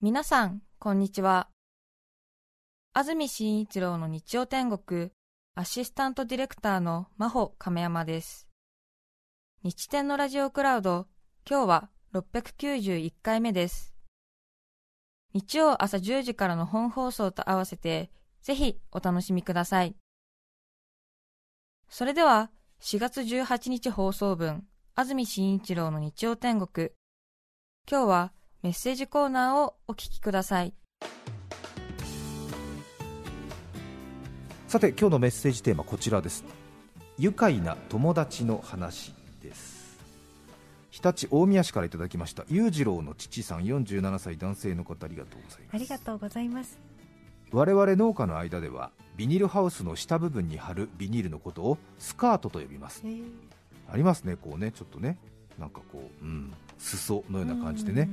皆さん、こんにちは。安住紳一郎の日曜天国、アシスタントディレクターの真帆亀山です。日天のラジオクラウド、今日は691回目です。日曜朝10時からの本放送と合わせて、ぜひお楽しみください。それでは、4月18日放送分、安住紳一郎の日曜天国。今日はメッセージコーナーをお聞きください。さて今日のメッセージテーマこちらです。愉快な友達の話です。日立大宮市からいただきました。裕次郎の父さん47歳男性の方ありがとうございます。ありがとうございます。我々農家の間ではビニールハウスの下部分に貼るビニールのことをスカートと呼びます。ありますねこうねちょっとね。なんかこう、うん、裾のような感じでね。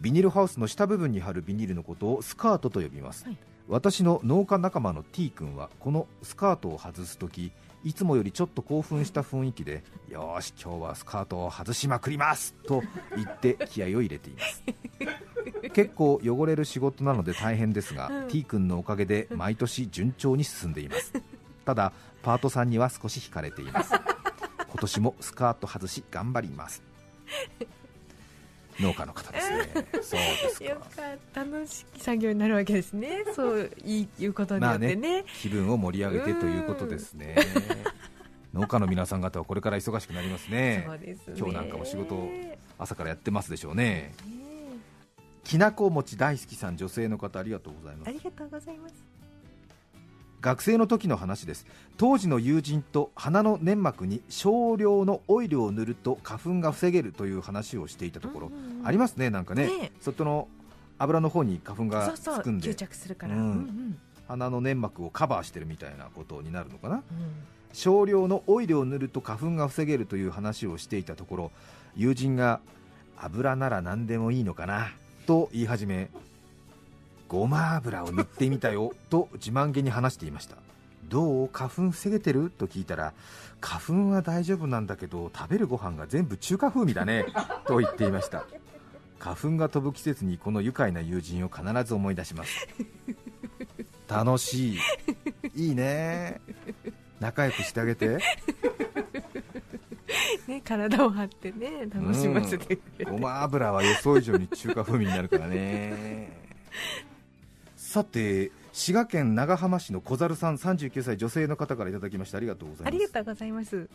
ビニールハウスの下部分に貼るビニールのことをスカートと呼びます、はい、私の農家仲間の T 君はこのスカートを外すときいつもよりちょっと興奮した雰囲気でよし今日はスカートを外しまくりますと言って気合を入れています。結構汚れる仕事なので大変ですが、うん、T 君のおかげで毎年順調に進んでいます。ただパートさんには少し惹かれています。今年もスカート外し頑張ります 農家の方ですね。そうですよか楽しい作業になるわけですね。そういうことによってねね、気分を盛り上げてということですね。農家の皆さん方はこれから忙しくなりますね。そうですね今日なんかも仕事朝からやってますでしょうね。きなこ餅大好きさん女性の方ありがとうございます。ありがとうございます。学生の時の話です。当時の友人と鼻の粘膜に少量のオイルを塗ると花粉が防げるという話をしていたところ、うんうん、ありますねなんかね、ね、外の油の方に花粉がつくんで。鼻の粘膜をカバーしてるみたいなことになるのかな、うん、少量のオイルを塗ると花粉が防げるという話をしていたところ友人が油なら何でもいいのかなと言い始めごま油を塗ってみたよ と自慢げに話していました。どう花粉防げてる？と聞いたら花粉は大丈夫なんだけど食べるご飯が全部中華風味だね と言っていました。花粉が飛ぶ季節にこの愉快な友人を必ず思い出します。楽しい。いいね。仲良くしてあげて。ね、体を張ってね楽しませてくれて、うん、ごま油は予想以上に中華風味になるからねさて滋賀県長浜市の小猿さん39歳女性の方からいただきましてありがとうございます。ありがとうございます。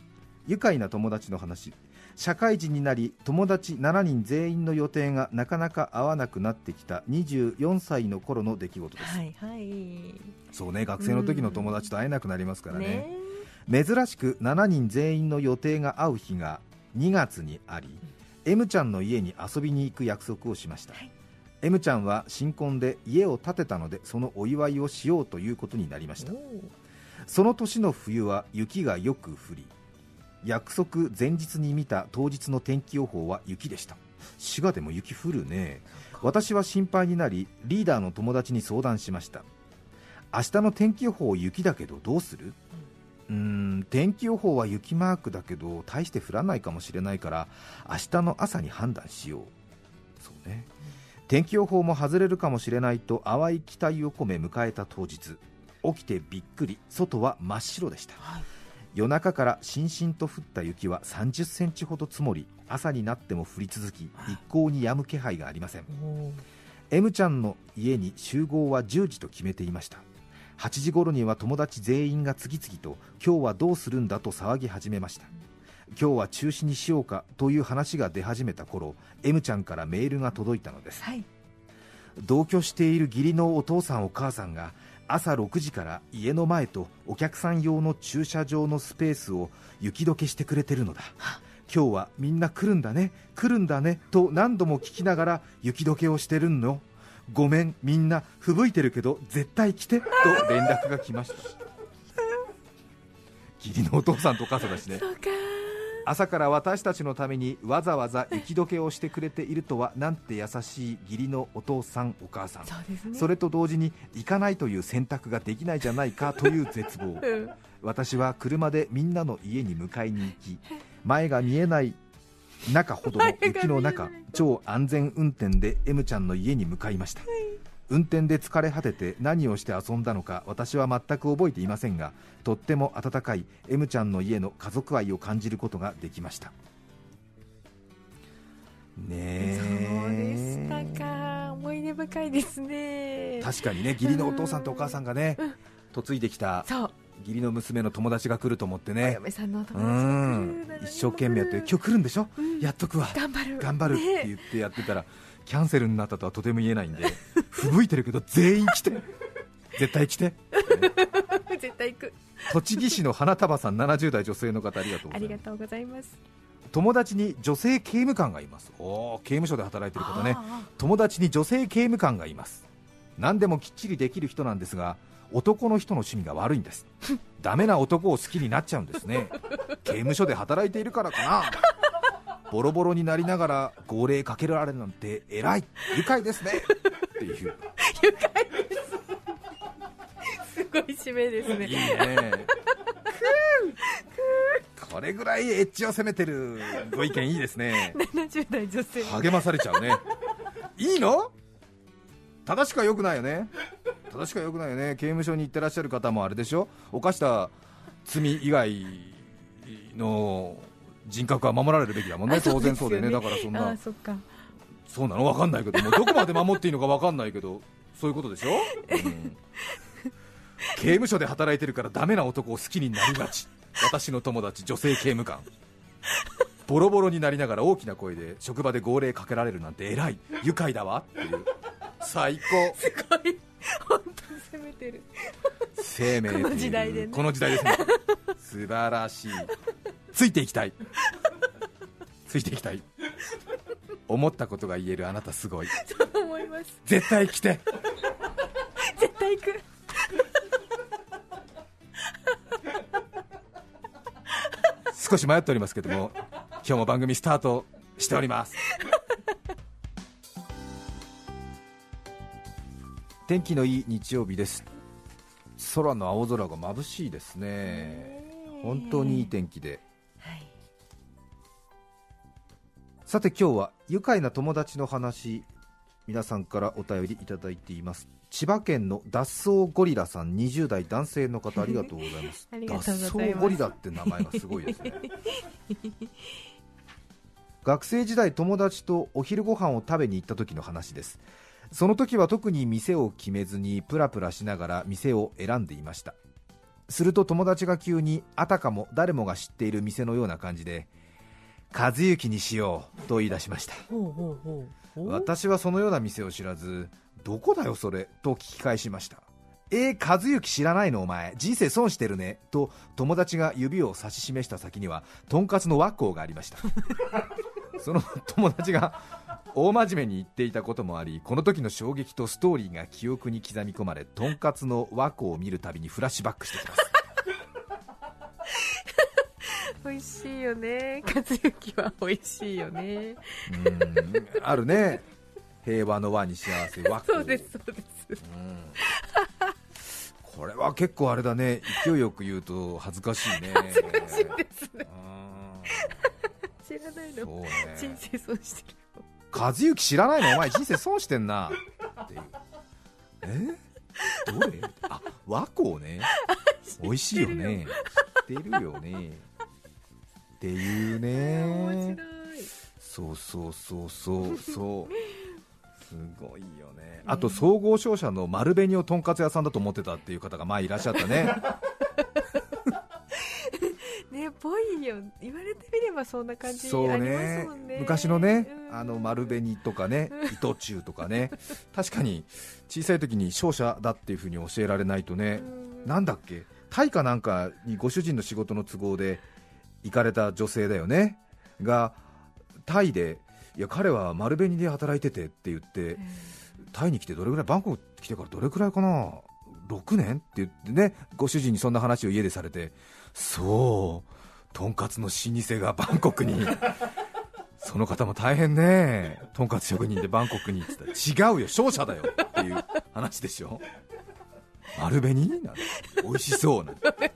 愉快な友達の話。社会人になり友達7人全員の予定がなかなか合わなくなってきた24歳の頃の出来事です、はいはい、そうね学生の時の友達と会えなくなりますからね。ね、珍しく7人全員の予定が合う日が2月にあり、うん、M ちゃんの家に遊びに行く約束をしました、はい M ちゃんは新婚で家を建てたのでそのお祝いをしようということになりました。その年の冬は雪がよく降り約束前日に見た当日の天気予報は雪でした。滋賀でも雪降るね。私は心配になりリーダーの友達に相談しました。明日の天気予報雪だけどどうする？うーん天気予報は雪マークだけど大して降らないかもしれないから明日の朝に判断しよう。そうね天気予報も外れるかもしれないと淡い期待を込め迎えた当日。起きてびっくり。外は真っ白でした、はい、夜中からしんしんと降った雪は30センチほど積もり朝になっても降り続き一向に止む気配がありません。M ちゃんの家に集合は10時と決めていました。8時頃には友達全員が次々と今日はどうするんだと騒ぎ始めました今日は中止にしようかという話が出始めた頃 M ちゃんからメールが届いたのです、はい、同居している義理のお父さんお母さんが朝6時から家の前とお客さん用の駐車場のスペースを雪解けしてくれてるのだ。今日はみんな来るんだね来るんだねと何度も聞きながら雪解けをしてるの。ごめんみんな吹雪いてるけど絶対来てと連絡が来ました。義理のお父さんとお母さんだしね朝から私たちのためにわざわざ雪解けをしてくれているとはなんて優しい義理のお父さんお母さん。そ,、ね、それと同時に行かないという選択ができないじゃないかという絶望、うん、私は車でみんなの家に迎えに行き 前が見えない中ほどの雪の中超安全運転で M ちゃんの家に向かいました、はい、運転で疲れ果てて何をして遊んだのか私は全く覚えていませんがとっても温かい M ちゃんの家の家族愛を感じることができました。ねそうでしたか。思い出深いですね。確かにね義理のお父さんとお母さんがね嫁いできた義理の娘の友達が来ると思ってね。一生懸命やって今日来るんでしょ、うん、やっとくわ。頑張る。頑張るって言ってやってたら、ね、キャンセルになったとはとても言えないんで 吹雪いてるけど全員来て。絶対来て。絶対行く。栃木市の花束さん70代女性の方ありがとうございます。友達に女性刑務官がいます。お刑務所で働いてる方ね。友達に女性刑務官がいます。何でもきっちりできる人なんですが男の人の趣味が悪いんです。ダメな男を好きになっちゃうんですね。刑務所で働いているからかなボロボロになりながら号令かけられるなんて偉い愉快ですね。っていう。愉快です。すごい締めですね。いいね。これぐらいエッジを攻めてる。ご意見いいですね。70代女性。励まされちゃうね。いいの？正しくはよくないよね。正しくはよくないよね。刑務所に行ってらっしゃる方もあれでしょ？犯した罪以外の人格は守られるべきだもんね。当然そうでね。だからそんな。そうなの？分かんないけど。もどこまで守っていいのか分かんないけど。そういうことでしょ、うん、刑務所で働いてるからダメな男を好きになりがち。私の友達女性刑務官。ボロボロになりながら大きな声で職場で号令かけられるなんて偉い。愉快だわ。っていう。最高。すごい。本当攻めてる。生命この時代で、ね、この時代ですね。素晴らしい。ついていきたいついていきたい。思ったことが言えるあなたすごい。そう思います。絶対来て。絶対行く。少し迷っておりますけども今日も番組スタートしております。天気のいい日曜日です。空の青空が眩しいですね。本当にいい天気で、さて今日は愉快な友達の話皆さんからお便りいただいています。千葉県の脱走ゴリラさん20代男性の方 ありがとうございます。脱走ゴリラって名前がすごいですね。学生時代友達とお昼ご飯を食べに行った時の話です。その時は特に店を決めずにプラプラしながら店を選んでいました。すると友達が急にあたかも誰もが知っている店のような感じで和幸にしようと言い出しました。私はそのような店を知らずどこだよそれと聞き返しました。えー、和幸知らないのお前人生損してるねと友達が指を指し示した先にはとんかつの和光がありました。その友達が大真面目に言っていたこともありこの時の衝撃とストーリーが記憶に刻み込まれとんかつの和光を見るたびにフラッシュバックしてきます美味しいよね。和幸は美味しいよね。うん。あるね。平和の和に幸せ和 そうですそうです、うん、これは結構あれだね。勢いよく言うと恥ずかしいね。恥ずかしいですね。知らないの、ね、人生損してる和幸知らないの？お前人生損してんな。っていう。え？どれ？あ和光ね。美味しいよね。知ってるよねっていうね。そうそうそうそう。そう。すごいよね。あと総合商社の丸紅をとんかつ屋さんだと思ってたっていう方が前いらっしゃったね。ねぽいよ。言われてみればそんな感じありますもんね。昔のね、うん、あの丸紅とかね 糸中とかね。確かに小さい時に商社だっていうふうに教えられないとね、うん、なんだっけ？タイかなんかにご主人の仕事の都合で行かれた女性だよね。がタイでいや彼は丸紅で働いててって言って、タイに来てどれぐらいバンコク来てからどれくらいかな？6年？って言ってねご主人にそんな話を家でされてそうとんかつの老舗がバンコクに。その方も大変ね。とんかつ職人でバンコクに。って言ったら違うよ商社だよっていう話でしょ。丸紅？なん美味しそうなまあ、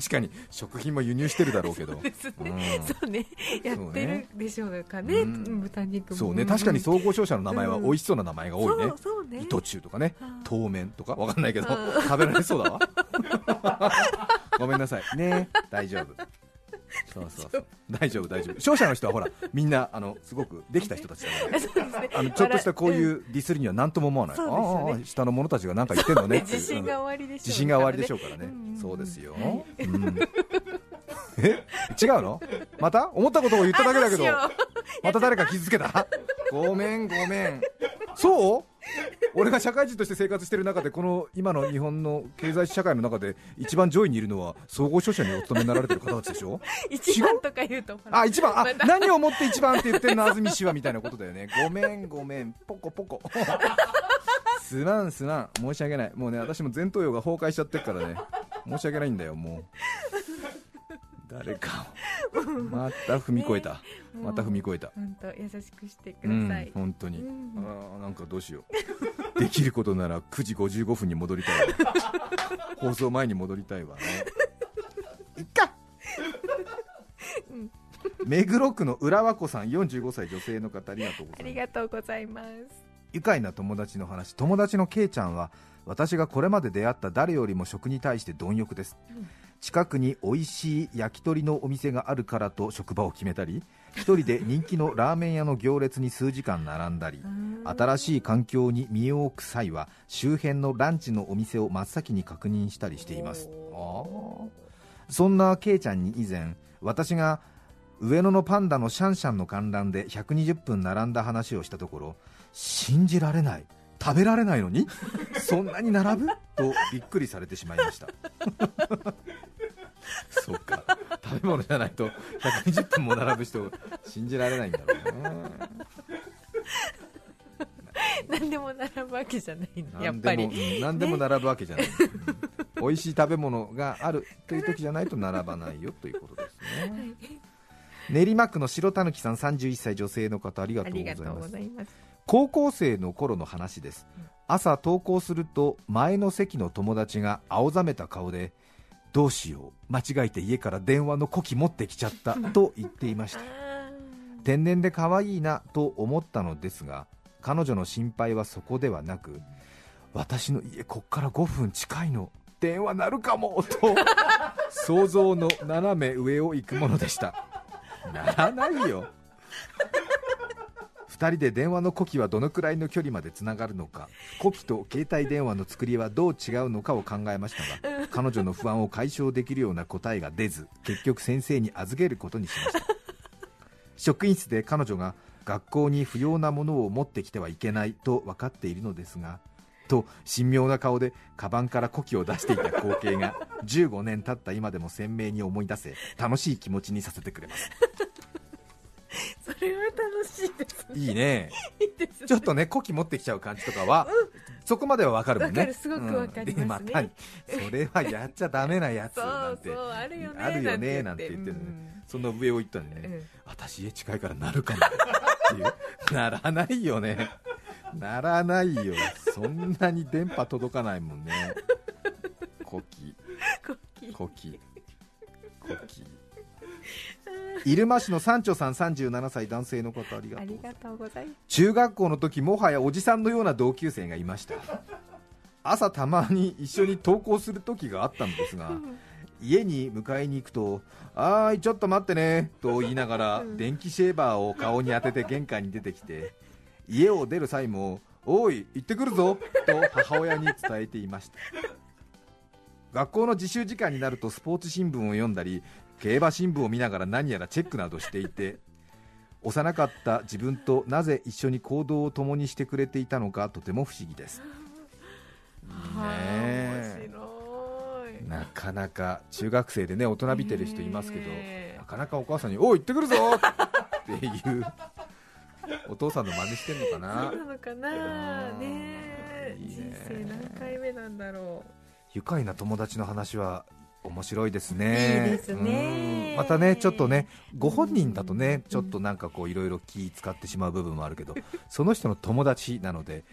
確かに食品も輸入してるだろうけど。そうですね、そうね。やってるでしょうかね、豚肉も。そうね。確かに総合商社の名前は美味しそうな名前が多いね、そうね。糸中とかね。当面とか？わかんないけど。食べられそうだわ。ごめんなさい。ね。大丈夫そうそうそう。大丈夫大丈夫。勝者の人はほらみんなあのすごくできた人たちだから、あのちょっとしたこういうディスりには何とも思わない、ああ下の者たちが何か言ってんのね自信が終わりでしょう、自信が終わりでしょうからね、そうですよ、うんえ？違うの？また？思ったことを言っただけだけど。また誰か傷つけた？ごめんごめん。そう？俺が社会人として生活している中でこの今の日本の経済社会の中で一番上位にいるのは総合商社にお勤めになられてる方たちでしょ？一番とか言うとあ一番。あ、何をもって一番って言ってんの？安住氏はみたいなことだよね。ごめんごめんポコポコ。すまんすまん。申し訳ない。もうね私も前頭葉が崩壊しちゃってるからね。申し訳ないんだよもう。誰か また踏み越えた、ね、また踏み越えた。本当優しくしてください、うん、本当に、うん、あなんかどうしよう。できることなら9時55分に戻りたい 放送前に戻りたいわね。いっか、うん、目黒区の浦和子さん45歳女性の方ありがとうございます。ありがとうございます。愉快な友達の話。友達のけいちゃんは私がこれまで出会った誰よりも食に対して貪欲です、うん近くに美味しい焼き鳥のお店があるからと職場を決めたり1人で人気のラーメン屋の行列に数時間並んだり新しい環境に身を置く際は周辺のランチのお店を真っ先に確認したりしています。そんなケイちゃんに以前私が上野のパンダのシャンシャンの観覧で120分並んだ話をしたところ信じられない。食べられないのに？そんなに並ぶ？とびっくりされてしまいました そっか。食べ物じゃないと120分も並ぶ人信じられないんだろうな 何でも並ぶわけじゃないの。やっぱり。何でも並ぶわけじゃない、ね、美味しい食べ物があるという時じゃないと並ばないよということですね、練馬区の白たぬきさん31歳女性の方ありがとうございます。高校生の頃の話です。朝登校すると前の席の友達が青ざめた顔でどうしよう。間違えて家から電話の呼気持ってきちゃった。と言っていました。天然で可愛いなと思ったのですが彼女の心配はそこではなく私の家こっから5分近いの。電話鳴るかもと 想像の斜め上を行くものでした。ならないよ2人で電話の呼気はどのくらいの距離までつながるのか呼気と携帯電話の作りはどう違うのかを考えましたが彼女の不安を解消できるような答えが出ず結局先生に預けることにしました。職員室で彼女が学校に不要なものを持ってきてはいけないと分かっているのですがと神妙な顔でカバンから呼気を出していた光景が15年経った今でも鮮明に思い出せ楽しい気持ちにさせてくれます。それは楽しいです、ね、いいね。いいです、ね、ちょっとね古希持ってきちゃう感じとかは、うん、そこまではわかるもんね。すごくわかりますね、うん、それはやっちゃダメなやつなんてあるよねあるよねなんて言って。るね、うん、その上を行ったんでね、うん、私家近いからなるかもっていう。ならないよね。ならないよ。そんなに電波届かないもんね。古希。古希。古希 入間市の三丁さん37歳男性の方ありがとう。ございます。中学校の時もはやおじさんのような同級生がいました。朝たまに一緒に登校する時があったんですが 家に迎えに行くと「あーいちょっと待ってね」と言いながら電気シェーバーを顔に当てて玄関に出てきて家を出る際も「おい行ってくるぞ」と母親に伝えていました。学校の自習時間になるとスポーツ新聞を読んだり競馬新聞を見ながら何やらチェックなどしていて 幼かった自分となぜ一緒に行動を共にしてくれていたのかとても不思議です。ねなかなか中学生でね大人びてる人いますけど、なかなかお母さんに「おい行ってくるぞ!」っていうお父さんの真似してんのかな？そうなのかな？ね。人生何回目なんだろう。愉快な友達の話は面白いですね。いいですね。またね、ちょっとね、ご本人だとね、ちょっとなんかこういろいろ気使ってしまう部分もあるけど、その人の友達なので、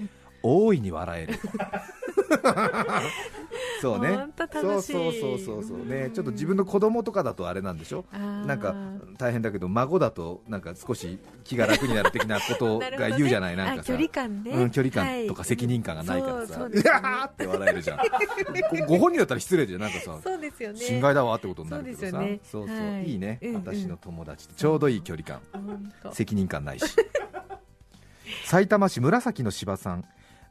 大いに笑える。そうね。そうそうそうそうそうね。ちょっと自分の子供とかだとあれなんでしょ？なんか大変だけど孫だとなんか少し気が楽になる的なことが 言うじゃない、なんか距離感ね、うん、距離感とか責任感がないからさ、うわーって笑えるじゃん。ご本人だったら失礼じゃん。なんかさ。そうですよね。心外だわってことになるけどさ。そうそうい。いね。私の友達ちょうどいい距離感。責任感ないし。埼玉市紫の芝さん。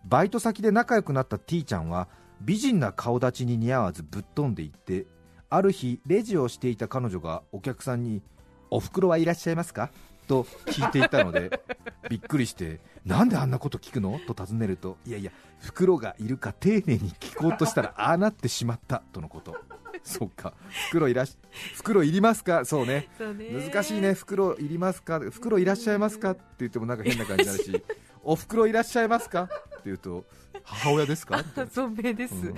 バイト先で仲良くなった T ちゃんは美人な顔立ちに似合わずぶっ飛んでいってある日レジをしていた彼女がお客さんに「おふくろはいらっしゃいますか?」と聞いていたので びっくりしてなんであんなこと聞くの？と尋ねるといやいや袋がいるか丁寧に聞こうとしたら ああなってしまったとのこと。そっか袋いらし袋いりますか？そうね。難しいね袋いりますか袋いらっしゃいますか？って言ってもなんか変な感じになるしお袋いらっしゃいますか？って言うと母親ですか？存命です、うん、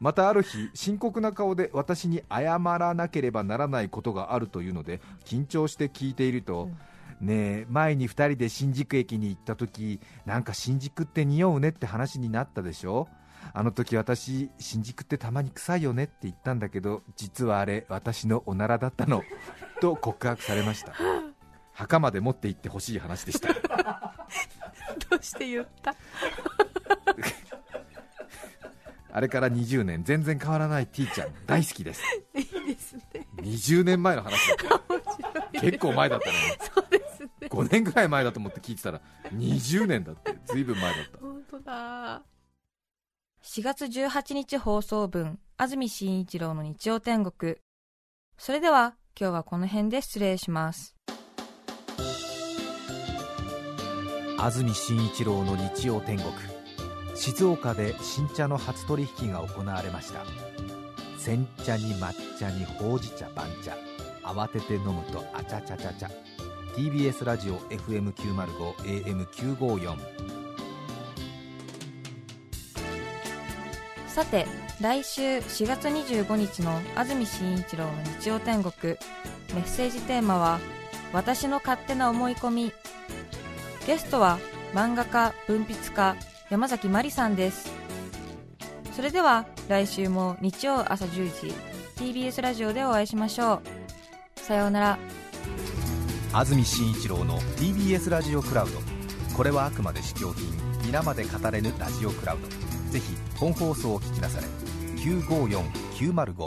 またある日深刻な顔で私に謝らなければならないことがあるというので緊張して聞いていると、うん、ねえ前に2人で新宿駅に行った時なんか新宿って匂うねって話になったでしょ？あの時私新宿ってたまに臭いよねって言ったんだけど実はあれ私のおならだったのと告白されました。墓まで持って行ってほしい話でした して言った。あれから20年全然変わらない T ちゃん大好きです。いいですね。20年前の話だった結構前だったね。そうですね。5年ぐらい前だと思って聞いてたら20年だってずいぶん前だった。本当だ。4月18日放送分安住紳一郎の日曜天国。それでは今日はこの辺で失礼します安住紳一郎の日曜天国。静岡で新茶の初取引が行われました。煎茶に抹茶にほうじ茶番茶。慌てて飲むとあちゃちゃちゃちゃ。TBS ラジオ FM905 AM954 さて来週4月25日の安住紳一郎の日曜天国。メッセージテーマは「私の勝手な思い込み」ゲストは漫画家文筆家山崎まりさんです。それでは来週も日曜朝10時 TBS ラジオでお会いしましょう。さようなら。安住紳一郎の TBS ラジオクラウド。これはあくまで試供品皆まで語れぬラジオクラウド。ぜひ本放送を聞きなされ954905